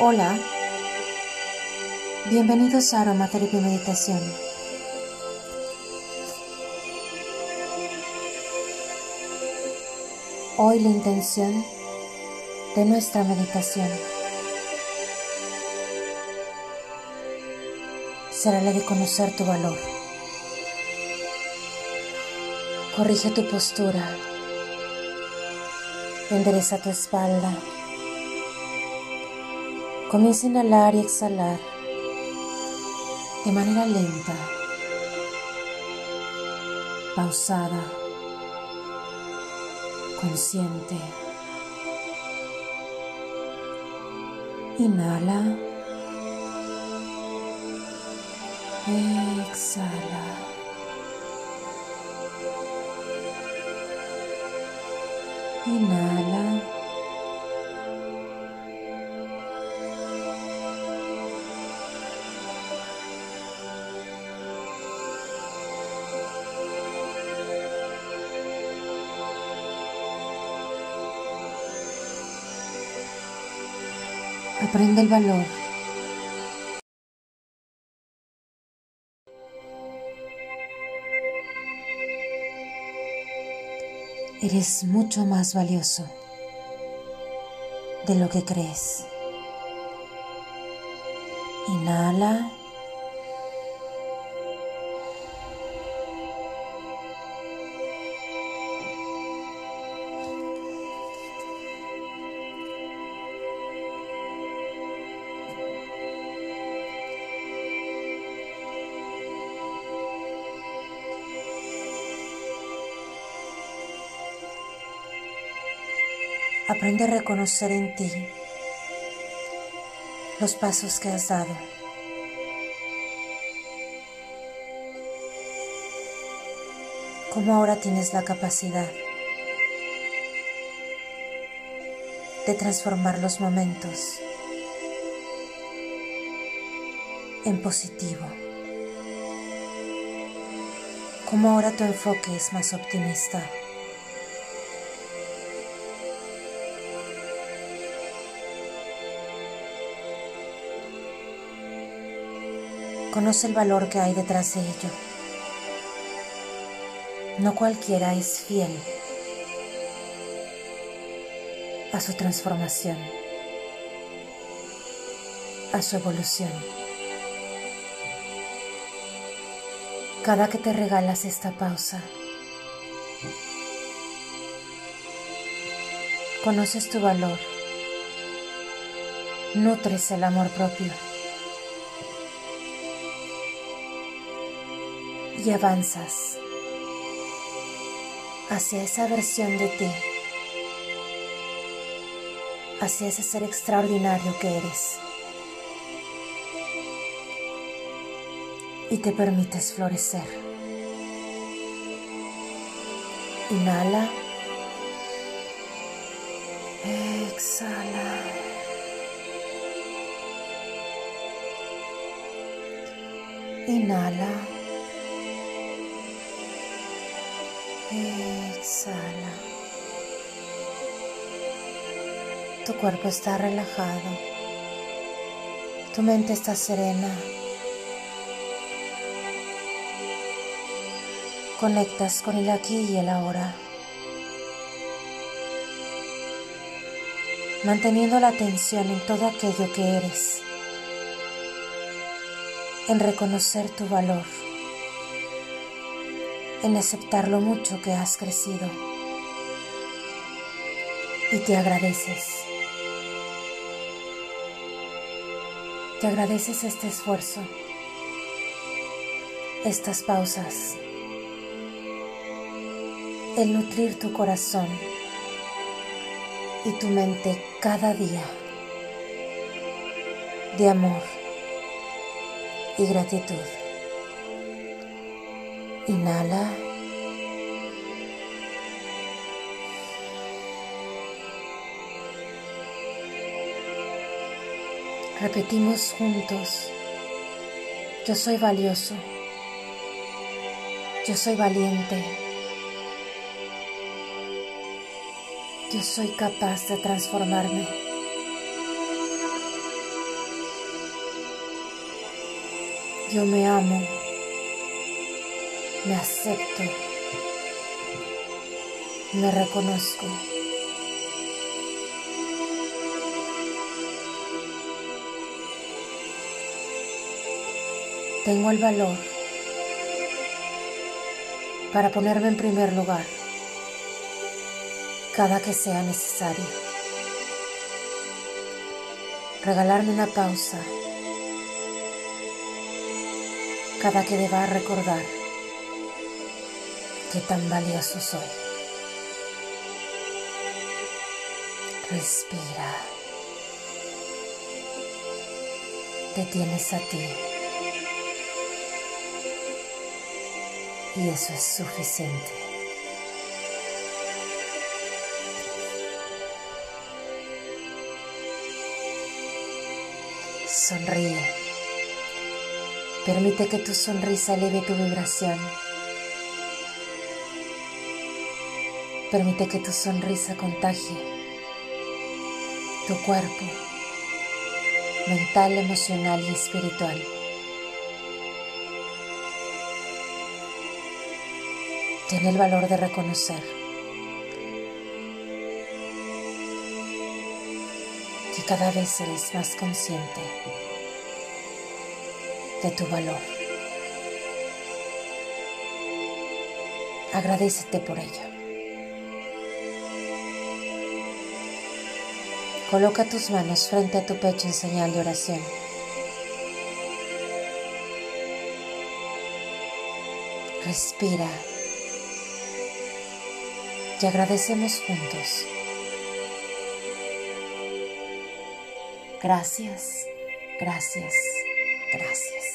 Hola, bienvenidos a Aromaterapia Meditación. Hoy la intención de nuestra meditación será la de conocer tu valor. Corrige tu postura, endereza tu espalda Comienza a inhalar y exhalar de manera lenta, pausada, consciente. Inhala. Exhala. Inhala. Aprende el valor. Eres mucho más valioso de lo que crees. Inhala. Aprende a reconocer en ti los pasos que has dado. Cómo ahora tienes la capacidad de transformar los momentos en positivo. Cómo ahora tu enfoque es más optimista. Conoce el valor que hay detrás de ello. No cualquiera es fiel a su transformación, a su evolución. Cada que te regalas esta pausa, conoces tu valor, nutres el amor propio. Y avanzas hacia esa versión de ti, hacia ese ser extraordinario que eres. Y te permites florecer. Inhala. Exhala. Inhala. Exhala. Tu cuerpo está relajado. Tu mente está serena. Conectas con el aquí y el ahora. Manteniendo la atención en todo aquello que eres. En reconocer tu valor en aceptar lo mucho que has crecido y te agradeces. Te agradeces este esfuerzo, estas pausas, el nutrir tu corazón y tu mente cada día de amor y gratitud. Inhala. Repetimos juntos, yo soy valioso, yo soy valiente, yo soy capaz de transformarme. Yo me amo me acepto, me reconozco. Tengo el valor para ponerme en primer lugar cada que sea necesario. Regalarme una pausa cada que deba recordar qué tan valioso soy. Respira. Te tienes a ti. Y eso es suficiente. Sonríe. Permite que tu sonrisa eleve tu vibración. Permite que tu sonrisa contagie tu cuerpo mental, emocional y espiritual. Ten el valor de reconocer que cada vez eres más consciente de tu valor. Agradecete por ello. Coloca tus manos frente a tu pecho en señal de oración. Respira y agradecemos juntos. Gracias, gracias, gracias.